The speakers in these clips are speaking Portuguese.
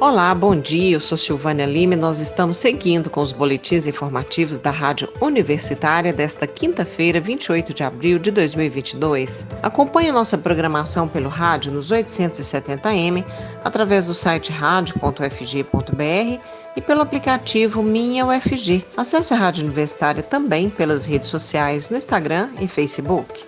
Olá, bom dia. Eu sou Silvânia Lima e nós estamos seguindo com os boletins informativos da Rádio Universitária desta quinta-feira, 28 de abril de 2022. Acompanhe nossa programação pelo rádio nos 870m, através do site radio.fg.br e pelo aplicativo Minha UFG. Acesse a Rádio Universitária também pelas redes sociais no Instagram e Facebook.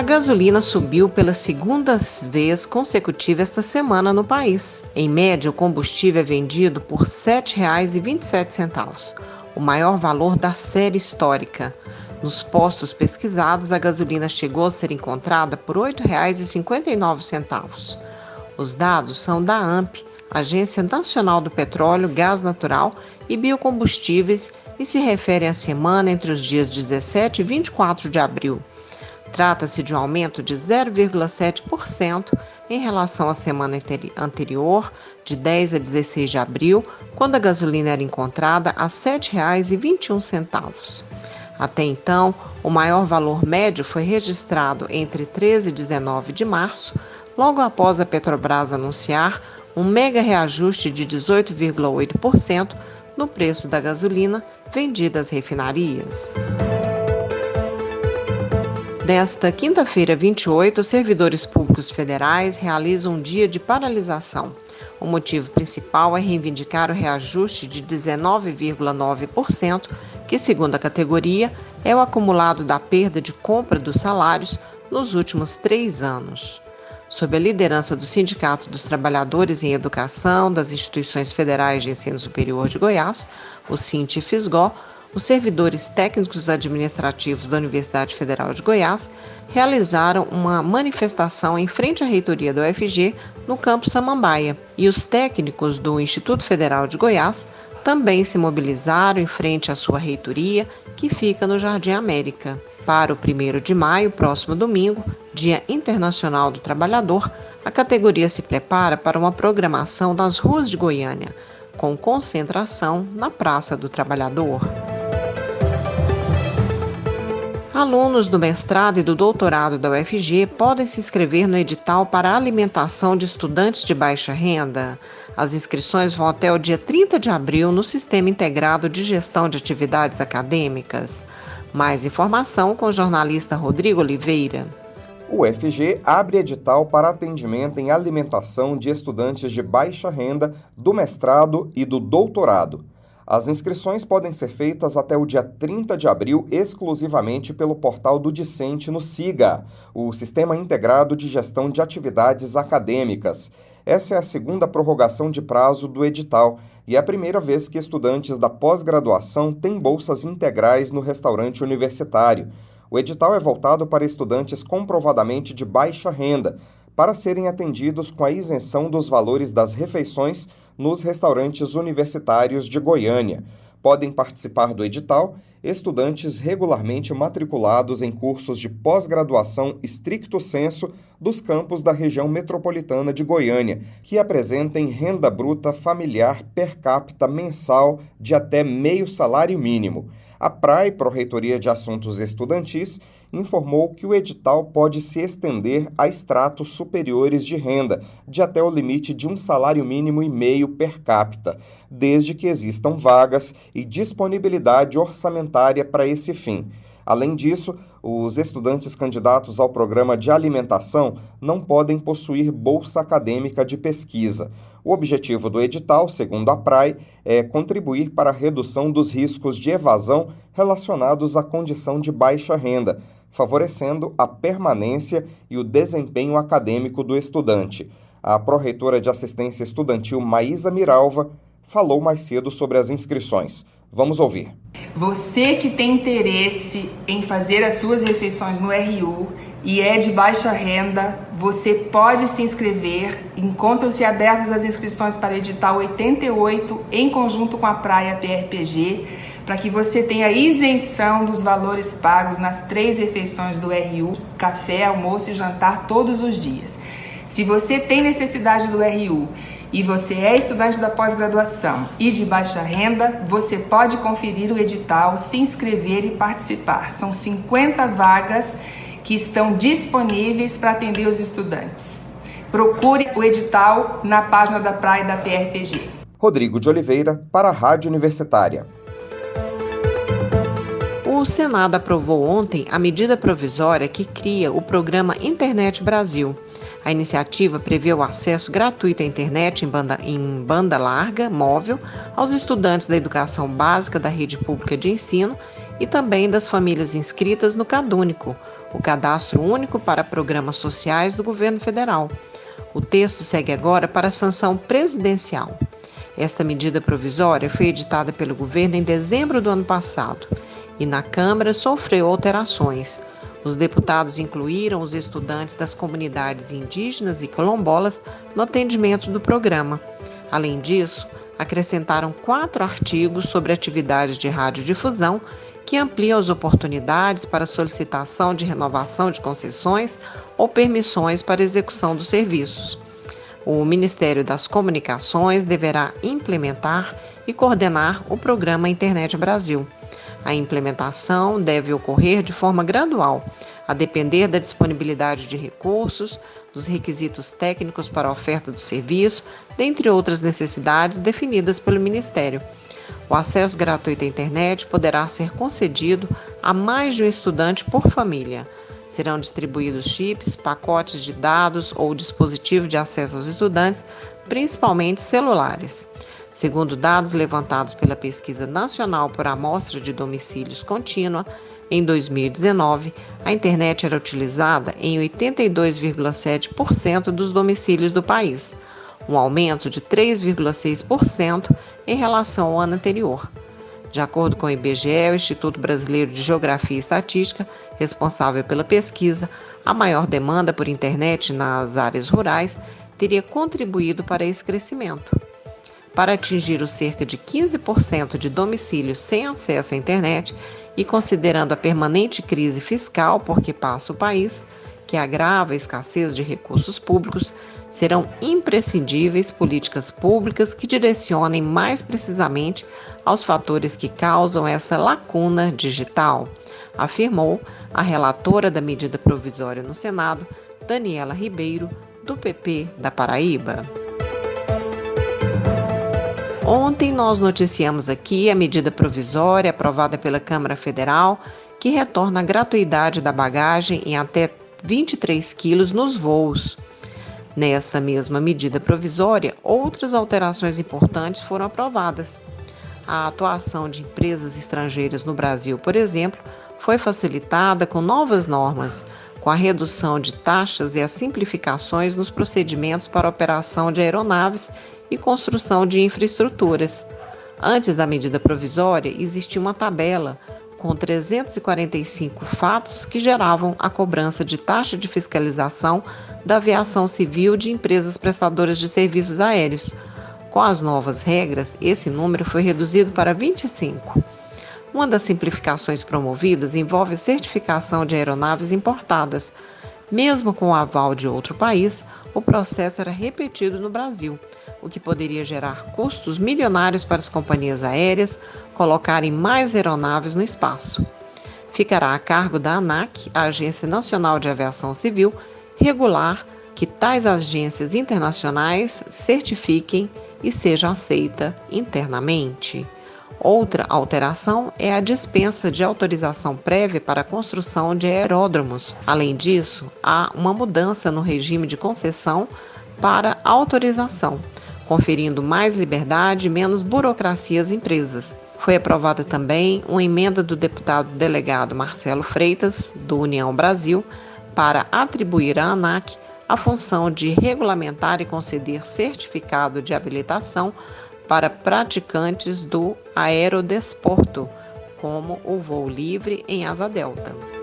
A gasolina subiu pela segunda vez consecutiva esta semana no país. Em média, o combustível é vendido por R$ 7,27, o maior valor da série histórica. Nos postos pesquisados, a gasolina chegou a ser encontrada por R$ 8,59. Os dados são da AMP, Agência Nacional do Petróleo, Gás Natural e Biocombustíveis, e se referem à semana entre os dias 17 e 24 de abril. Trata-se de um aumento de 0,7% em relação à semana anterior, de 10 a 16 de abril, quando a gasolina era encontrada a R$ 7,21. Até então, o maior valor médio foi registrado entre 13 e 19 de março, logo após a Petrobras anunciar um mega reajuste de 18,8% no preço da gasolina vendida às refinarias. Nesta quinta-feira, 28, os servidores públicos federais realizam um dia de paralisação. O motivo principal é reivindicar o reajuste de 19,9%, que, segundo a categoria, é o acumulado da perda de compra dos salários nos últimos três anos. Sob a liderança do Sindicato dos Trabalhadores em Educação das Instituições Federais de Ensino Superior de Goiás, o Sinti-Fisgó, os servidores técnicos administrativos da Universidade Federal de Goiás realizaram uma manifestação em frente à reitoria do UFG no campus Samambaia e os técnicos do Instituto Federal de Goiás também se mobilizaram em frente à sua reitoria, que fica no Jardim América. Para o 1 de maio, próximo domingo, Dia Internacional do Trabalhador, a categoria se prepara para uma programação nas ruas de Goiânia, com concentração na Praça do Trabalhador. Alunos do mestrado e do doutorado da UFG podem se inscrever no edital para alimentação de estudantes de baixa renda. As inscrições vão até o dia 30 de abril no Sistema Integrado de Gestão de Atividades Acadêmicas. Mais informação com o jornalista Rodrigo Oliveira. O abre edital para atendimento em alimentação de estudantes de baixa renda do mestrado e do doutorado. As inscrições podem ser feitas até o dia 30 de abril exclusivamente pelo portal do Discente no SIGA, o Sistema Integrado de Gestão de Atividades Acadêmicas. Essa é a segunda prorrogação de prazo do edital e é a primeira vez que estudantes da pós-graduação têm bolsas integrais no restaurante universitário. O edital é voltado para estudantes comprovadamente de baixa renda, para serem atendidos com a isenção dos valores das refeições nos restaurantes universitários de Goiânia. Podem participar do edital estudantes regularmente matriculados em cursos de pós-graduação estricto senso dos campos da região metropolitana de Goiânia, que apresentem renda bruta familiar per capita mensal de até meio salário mínimo. A PRAE, Pró-Reitoria de Assuntos Estudantis, informou que o edital pode se estender a estratos superiores de renda, de até o limite de um salário mínimo e meio per capita, desde que existam vagas e disponibilidade orçamentária para esse fim. Além disso, os estudantes candidatos ao programa de alimentação não podem possuir bolsa acadêmica de pesquisa. O objetivo do edital, segundo a PRAE, é contribuir para a redução dos riscos de evasão relacionados à condição de baixa renda, favorecendo a permanência e o desempenho acadêmico do estudante. A pró-reitora de assistência estudantil Maísa Miralva falou mais cedo sobre as inscrições. Vamos ouvir. Você que tem interesse em fazer as suas refeições no RU e é de baixa renda, você pode se inscrever. Encontram-se abertas as inscrições para edital 88 em conjunto com a Praia PRPG, para que você tenha isenção dos valores pagos nas três refeições do RU, café, almoço e jantar todos os dias. Se você tem necessidade do RU e você é estudante da pós-graduação e de baixa renda, você pode conferir o edital, se inscrever e participar. São 50 vagas que estão disponíveis para atender os estudantes. Procure o edital na página da praia da PRPG. Rodrigo de Oliveira, para a Rádio Universitária. O Senado aprovou ontem a medida provisória que cria o programa Internet Brasil. A iniciativa prevê o acesso gratuito à internet em banda, em banda larga, móvel, aos estudantes da educação básica da rede pública de ensino e também das famílias inscritas no CadÚnico, o Cadastro Único para Programas Sociais do Governo Federal. O texto segue agora para a sanção presidencial. Esta medida provisória foi editada pelo governo em dezembro do ano passado e na Câmara sofreu alterações. Os deputados incluíram os estudantes das comunidades indígenas e quilombolas no atendimento do programa. Além disso, acrescentaram quatro artigos sobre atividades de radiodifusão que ampliam as oportunidades para solicitação de renovação de concessões ou permissões para execução dos serviços. O Ministério das Comunicações deverá implementar e coordenar o programa Internet Brasil. A implementação deve ocorrer de forma gradual, a depender da disponibilidade de recursos, dos requisitos técnicos para a oferta do serviço, dentre outras necessidades definidas pelo Ministério. O acesso gratuito à internet poderá ser concedido a mais de um estudante por família. Serão distribuídos chips, pacotes de dados ou dispositivos de acesso aos estudantes, principalmente celulares. Segundo dados levantados pela Pesquisa Nacional por Amostra de Domicílios Contínua, em 2019, a internet era utilizada em 82,7% dos domicílios do país um aumento de 3,6% em relação ao ano anterior. De acordo com o IBGE, o Instituto Brasileiro de Geografia e Estatística, responsável pela pesquisa, a maior demanda por internet nas áreas rurais teria contribuído para esse crescimento. Para atingir os cerca de 15% de domicílios sem acesso à internet e considerando a permanente crise fiscal por que passa o país, que agrava a escassez de recursos públicos, serão imprescindíveis políticas públicas que direcionem mais precisamente aos fatores que causam essa lacuna digital, afirmou a relatora da medida provisória no Senado, Daniela Ribeiro, do PP da Paraíba. Ontem nós noticiamos aqui a medida provisória aprovada pela Câmara Federal que retorna a gratuidade da bagagem em até 23 quilos nos voos. Nesta mesma medida provisória, outras alterações importantes foram aprovadas. A atuação de empresas estrangeiras no Brasil, por exemplo, foi facilitada com novas normas, com a redução de taxas e as simplificações nos procedimentos para operação de aeronaves e construção de infraestruturas. Antes da medida provisória, existia uma tabela com 345 fatos que geravam a cobrança de taxa de fiscalização da aviação civil de empresas prestadoras de serviços aéreos. Com as novas regras, esse número foi reduzido para 25. Uma das simplificações promovidas envolve a certificação de aeronaves importadas. Mesmo com o aval de outro país, o processo era repetido no Brasil o que poderia gerar custos milionários para as companhias aéreas colocarem mais aeronaves no espaço. Ficará a cargo da ANAC, a Agência Nacional de Aviação Civil, regular que tais agências internacionais certifiquem e seja aceita internamente. Outra alteração é a dispensa de autorização prévia para a construção de aeródromos. Além disso, há uma mudança no regime de concessão para autorização, conferindo mais liberdade e menos burocracia às empresas. Foi aprovada também uma emenda do deputado delegado Marcelo Freitas, do União Brasil, para atribuir à ANAC a função de regulamentar e conceder certificado de habilitação para praticantes do aerodesporto, como o voo livre em asa delta.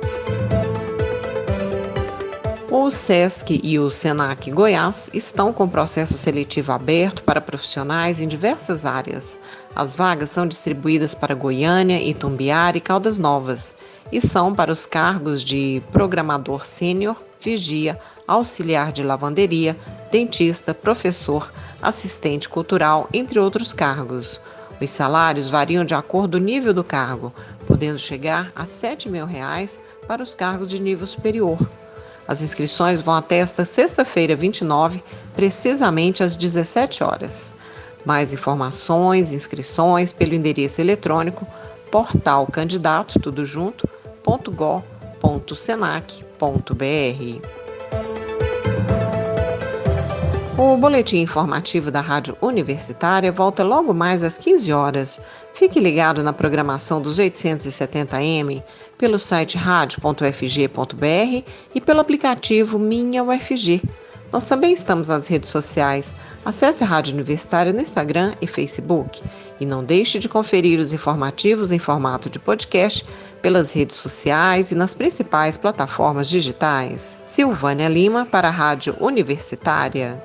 O SESC e o SENAC Goiás estão com processo seletivo aberto para profissionais em diversas áreas. As vagas são distribuídas para Goiânia, Itumbiara e Caldas Novas e são para os cargos de programador sênior, vigia, auxiliar de lavanderia, dentista, professor, assistente cultural, entre outros cargos. Os salários variam de acordo com o nível do cargo, podendo chegar a 7 mil reais para os cargos de nível superior. As inscrições vão até esta sexta-feira, 29, precisamente às 17 horas. Mais informações, inscrições pelo endereço eletrônico portalcandidato tudo junto, O boletim informativo da Rádio Universitária volta logo mais às 15 horas. Fique ligado na programação dos 870M pelo site rádio.ufg.br e pelo aplicativo Minha UFG. Nós também estamos nas redes sociais. Acesse a Rádio Universitária no Instagram e Facebook. E não deixe de conferir os informativos em formato de podcast pelas redes sociais e nas principais plataformas digitais. Silvânia Lima para a Rádio Universitária.